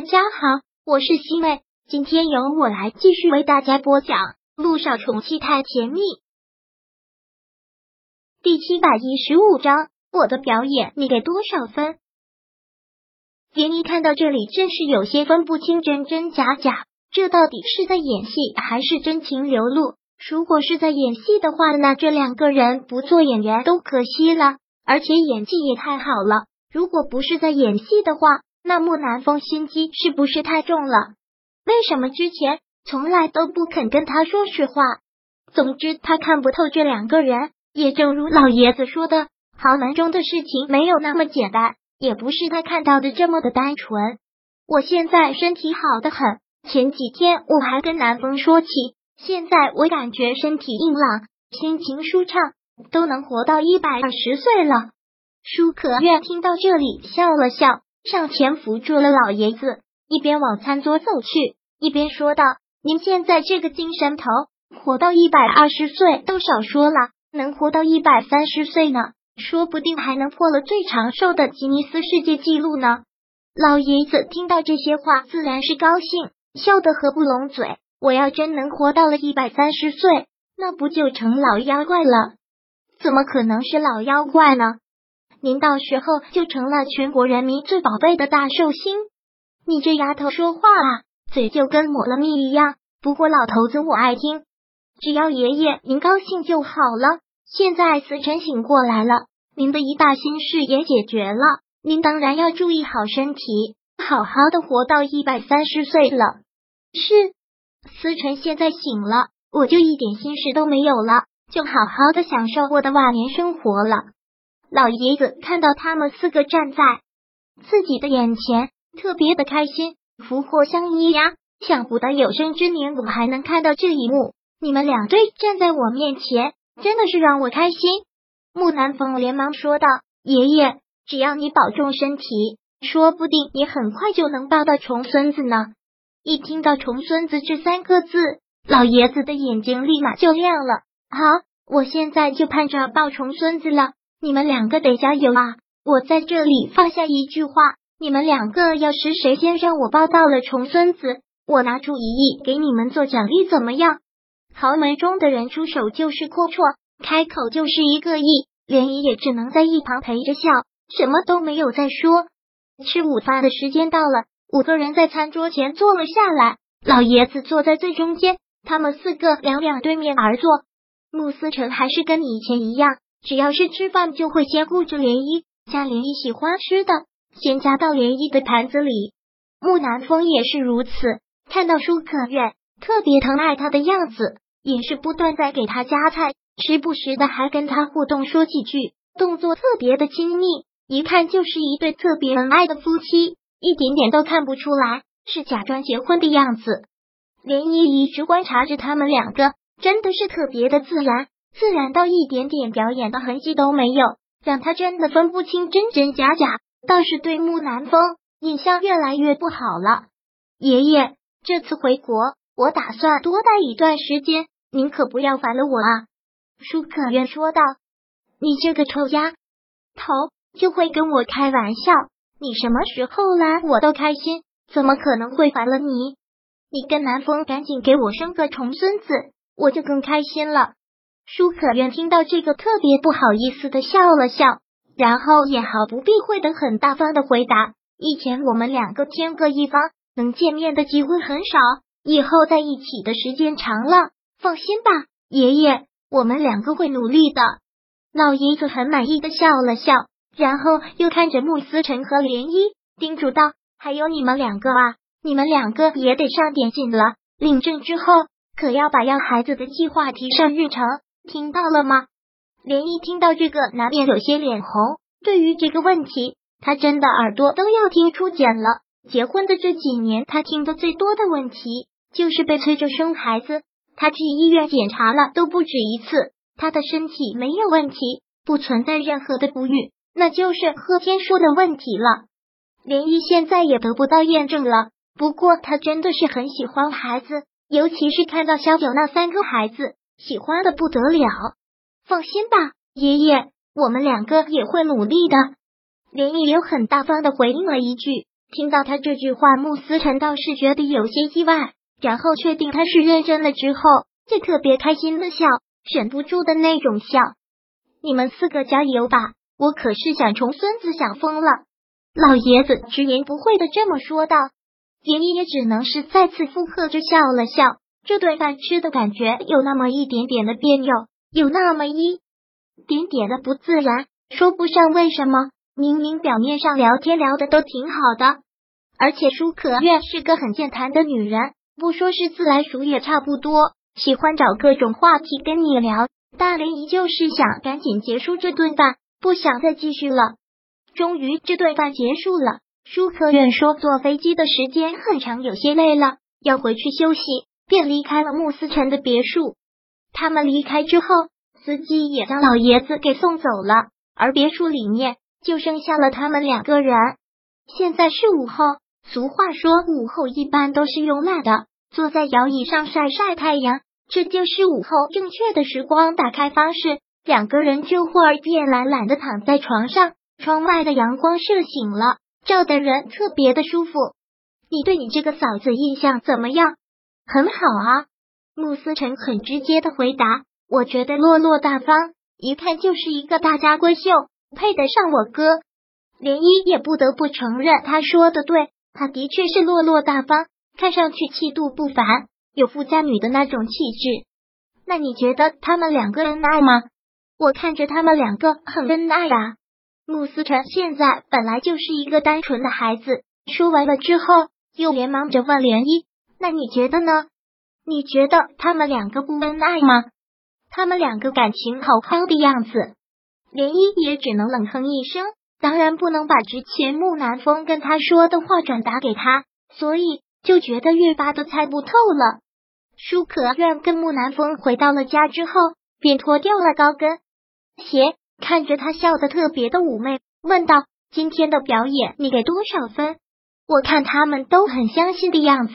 大家好，我是西妹，今天由我来继续为大家播讲《路上宠妻太甜蜜》第七百一十五章。我的表演你给多少分？连妮看到这里，真是有些分不清真真假假，这到底是在演戏还是真情流露？如果是在演戏的话，那这两个人不做演员都可惜了，而且演技也太好了。如果不是在演戏的话，那木南风心机是不是太重了？为什么之前从来都不肯跟他说实话？总之，他看不透这两个人。也正如老爷子说的，豪门中的事情没有那么简单，也不是他看到的这么的单纯。我现在身体好的很，前几天我还跟南风说起，现在我感觉身体硬朗，心情舒畅，都能活到一百二十岁了。舒可愿听到这里笑了笑。上前扶住了老爷子，一边往餐桌走去，一边说道：“您现在这个精神头，活到一百二十岁都少说了，能活到一百三十岁呢，说不定还能破了最长寿的吉尼斯世界纪录呢。”老爷子听到这些话，自然是高兴，笑得合不拢嘴。我要真能活到了一百三十岁，那不就成老妖怪了？怎么可能是老妖怪呢？您到时候就成了全国人民最宝贝的大寿星。你这丫头说话啊，嘴就跟抹了蜜一样。不过老头子我爱听，只要爷爷您高兴就好了。现在思辰醒过来了，您的一大心事也解决了，您当然要注意好身体，好好的活到一百三十岁了。是，思辰现在醒了，我就一点心事都没有了，就好好的享受我的晚年生活了。老爷子看到他们四个站在自己的眼前，特别的开心，福祸相依呀！想不到有生之年我还能看到这一幕，你们两对站在我面前，真的是让我开心。木南风连忙说道：“爷爷，只要你保重身体，说不定你很快就能抱到重孙子呢。”一听到“重孙子”这三个字，老爷子的眼睛立马就亮了。好，我现在就盼着抱重孙子了。你们两个得加油啊！我在这里放下一句话：你们两个要是谁先让我抱到了重孙子，我拿出一亿给你们做奖励，怎么样？豪门中的人出手就是阔绰，开口就是一个亿，连姨也只能在一旁陪着笑，什么都没有再说。吃午饭的时间到了，五个人在餐桌前坐了下来，老爷子坐在最中间，他们四个两两对面而坐。穆思成还是跟以前一样。只要是吃饭，就会先顾着涟漪，加涟漪喜欢吃的先夹到涟漪的盘子里。木南风也是如此，看到舒可愿特别疼爱他的样子，也是不断在给他夹菜，时不时的还跟他互动说几句，动作特别的亲密，一看就是一对特别恩爱的夫妻，一点点都看不出来是假装结婚的样子。涟漪一直观察着他们两个，真的是特别的自然。自然到一点点表演的痕迹都没有，让他真的分不清真真假假。倒是对木南风印象越来越不好了。爷爷，这次回国，我打算多待一段时间，您可不要烦了我啊。舒可愿说道：“你这个臭丫头，就会跟我开玩笑。你什么时候来，我都开心，怎么可能会烦了你？你跟南风赶紧给我生个重孙子，我就更开心了。”舒可愿听到这个，特别不好意思的笑了笑，然后也毫不避讳的很大方的回答：“以前我们两个天各一方，能见面的机会很少，以后在一起的时间长了，放心吧，爷爷，我们两个会努力的。”老爷子很满意的笑了笑，然后又看着穆思成和涟漪，叮嘱道：“还有你们两个啊，你们两个也得上点劲了，领证之后可要把要孩子的计划提上日程。”听到了吗？连一听到这个，难免有些脸红。对于这个问题，他真的耳朵都要听出茧了。结婚的这几年，他听的最多的问题就是被催着生孩子。他去医院检查了都不止一次，他的身体没有问题，不存在任何的不育，那就是贺天说的问题了。连一现在也得不到验证了。不过他真的是很喜欢孩子，尤其是看到小九那三个孩子。喜欢的不得了，放心吧，爷爷，我们两个也会努力的。林毅有很大方的回应了一句，听到他这句话，穆思辰倒是觉得有些意外，然后确定他是认真的之后，就特别开心的笑，忍不住的那种笑。你们四个加油吧，我可是想重孙子想疯了。老爷子直言不讳的这么说道，爷爷也只能是再次附和着笑了笑。这顿饭吃的感觉有那么一点点的别扭，有那么一点点的不自然，说不上为什么。明明表面上聊天聊的都挺好的，而且舒可月是个很健谈的女人，不说是自来熟也差不多，喜欢找各种话题跟你聊。大连依旧是想赶紧结束这顿饭，不想再继续了。终于这顿饭结束了，舒可愿说坐飞机的时间很长，有些累了，要回去休息，便离开了穆思成的别墅。他们离开之后，司机也将老爷子给送走了，而别墅里面就剩下了他们两个人。现在是午后，俗话说午后一般都是用来的，坐在摇椅上晒晒太阳，这就是午后正确的时光打开方式。两个人这会儿便懒懒的躺在床上。窗外的阳光射醒了，照的人特别的舒服。你对你这个嫂子印象怎么样？很好啊，穆思成很直接的回答。我觉得落落大方，一看就是一个大家闺秀，配得上我哥。涟漪也不得不承认，他说的对，他的确是落落大方，看上去气度不凡，有富家女的那种气质。那你觉得他们两个恩爱吗？我看着他们两个很恩爱啊。穆思成现在本来就是一个单纯的孩子，说完了之后，又连忙着问涟漪：“那你觉得呢？你觉得他们两个不恩爱吗？他们两个感情好好的样子。”涟漪也只能冷哼一声，当然不能把之前木南风跟他说的话转达给他，所以就觉得越发的猜不透了。舒可愿跟木南风回到了家之后，便脱掉了高跟鞋。看着他笑得特别的妩媚，问道：“今天的表演你给多少分？我看他们都很相信的样子。”